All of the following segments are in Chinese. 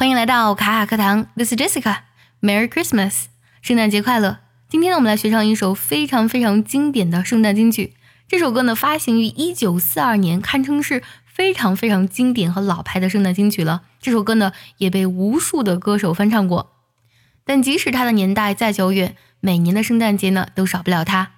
欢迎来到卡卡课堂，This is Jessica，Merry Christmas，圣诞节快乐！今天呢，我们来学唱一首非常非常经典的圣诞金曲。这首歌呢，发行于一九四二年，堪称是非常非常经典和老牌的圣诞金曲了。这首歌呢，也被无数的歌手翻唱过。但即使它的年代再久远，每年的圣诞节呢，都少不了它。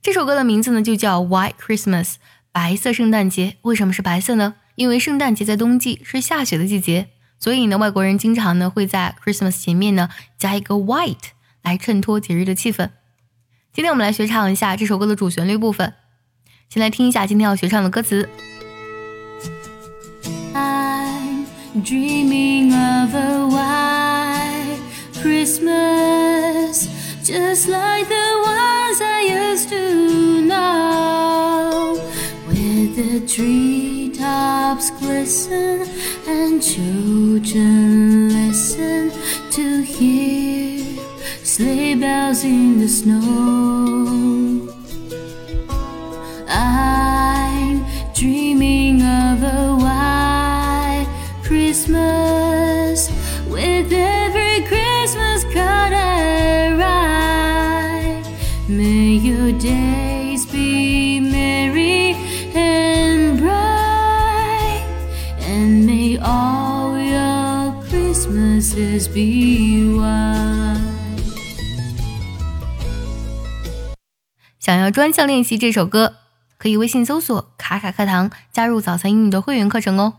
这首歌的名字呢，就叫 White Christmas，白色圣诞节。为什么是白色呢？因为圣诞节在冬季，是下雪的季节。所以呢，外国人经常呢会在 Christmas 前面呢加一个 white 来衬托节日的气氛。今天我们来学唱一下这首歌的主旋律部分。先来听一下今天要学唱的歌词。I'm dreaming of a white Christmas, just like the ones I used to know, with the treetops glisten and children listen to hear sleigh bells in the snow. Christmases be why 想要专项练习这首歌，可以微信搜索“卡卡课堂”，加入早餐英语的会员课程哦。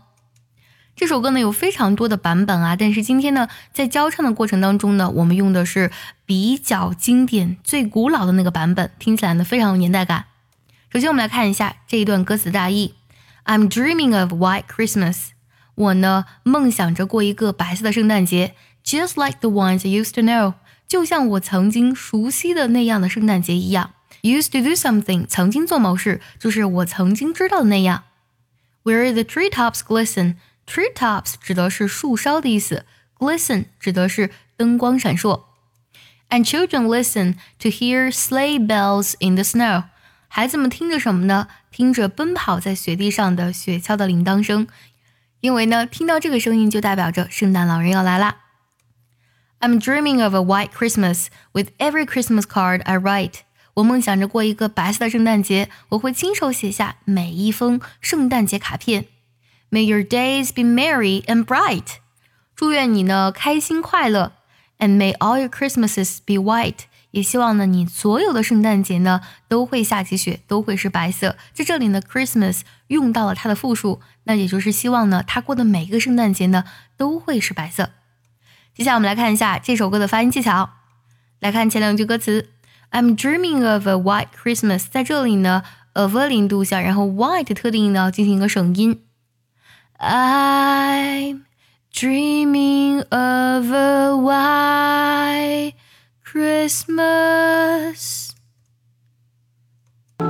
这首歌呢有非常多的版本啊，但是今天呢在教唱的过程当中呢，我们用的是比较经典、最古老的那个版本，听起来呢非常有年代感。首先我们来看一下这一段歌词大意：I'm dreaming of white Christmas，我呢梦想着过一个白色的圣诞节，just like the ones I used to know，就像我曾经熟悉的那样的圣诞节一样。Used to do something，曾经做某事，就是我曾经知道的那样。Where the treetops glisten，treetops 指的是树梢的意思，glisten 指的是灯光闪烁。And children listen to hear sleigh bells in the snow。孩子们听着什么呢？听着奔跑在雪地上的雪橇的铃铛声，因为呢，听到这个声音就代表着圣诞老人要来啦。I'm dreaming of a white Christmas with every Christmas card I write。我梦想着过一个白色的圣诞节，我会亲手写下每一封圣诞节卡片。May your days be merry and bright，祝愿你呢开心快乐。And may all your Christmases be white，也希望呢你所有的圣诞节呢都会下起雪，都会是白色。在这里呢，Christmas 用到了它的复数，那也就是希望呢他过的每一个圣诞节呢都会是白色。接下来我们来看一下这首歌的发音技巧，来看前两句歌词。I'm dreaming of a white Christmas，在这里呢，of 零度下，然后 white 特定呢进行一个省音。I'm dreaming of a white Christmas。I'm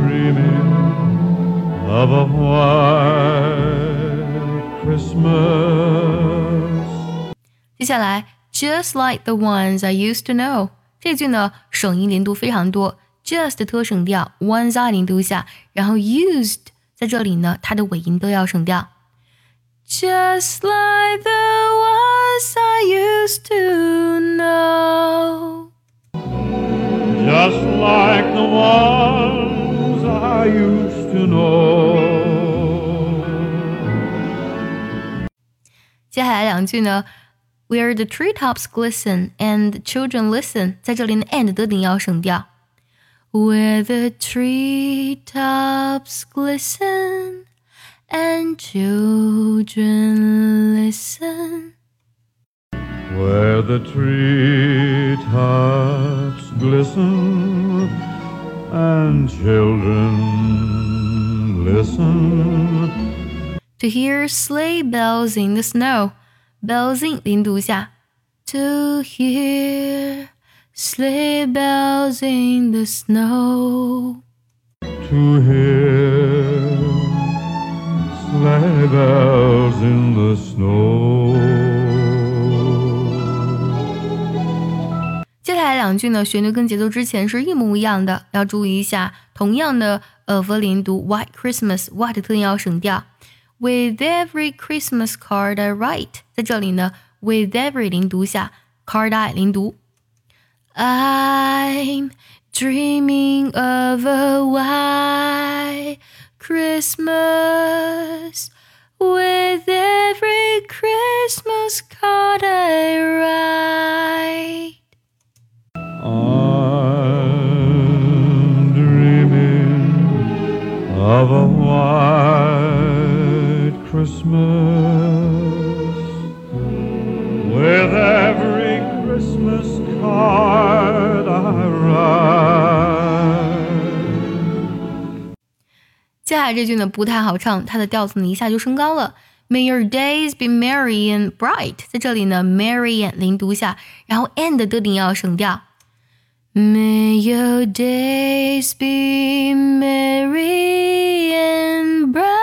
dreaming of a white Christmas. 接下来，just like the ones I used to know，这句呢省音连读非常多，just 特省掉，ones I 零度下，然后 used 在这里呢它的尾音都要省掉。Just like the ones I used to know。 Just like the ones I used to know. 接下来两句呢，Where the treetops glisten and the children listen，在这里呢 and 的顶要省掉。Where the treetops glisten and children listen。 Where the treetops glisten and children listen To hear sleigh bells in the snow, bells in 零读下。To hear sleigh bells in the snow。 to hear sleigh bells in the snow. 接下来两句呢，旋律跟节奏之前是一模一样的，要注意一下。同样的，呃，佛林读 White Christmas，White 特定要省掉。 With every Christmas card I write，在这里呢，with every 零读下，card I 零读。I'm dreaming of a white Christmas with every Christmas card I write. I'm dreaming of a white Christmas with 下这句呢不太好唱，它的调子呢一下就升高了。May your days be merry and bright，在这里呢，merry and 零读下，然后 and 的顶要省掉。May your days be merry and bright。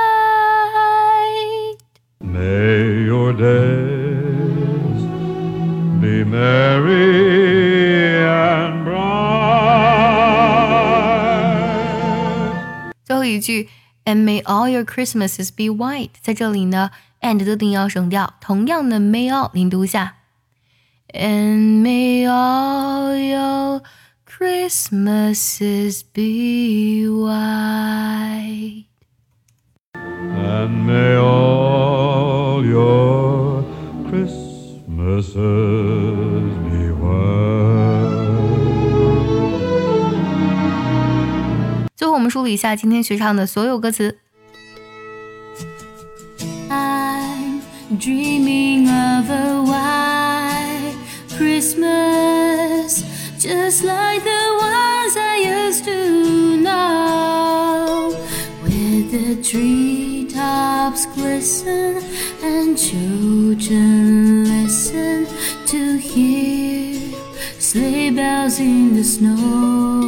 ，And may all your Christmases be white，在这里呢，and 的顶要省掉，同样的 may all 零读下。And may all your Christmases be white。 And may all your Christmases 们梳理一下今天学唱的所有歌词。 I'm dreaming of a white Christmas, just like the ones I used to know, with the treetops glisten and children listen to hear sleigh bells in the snow.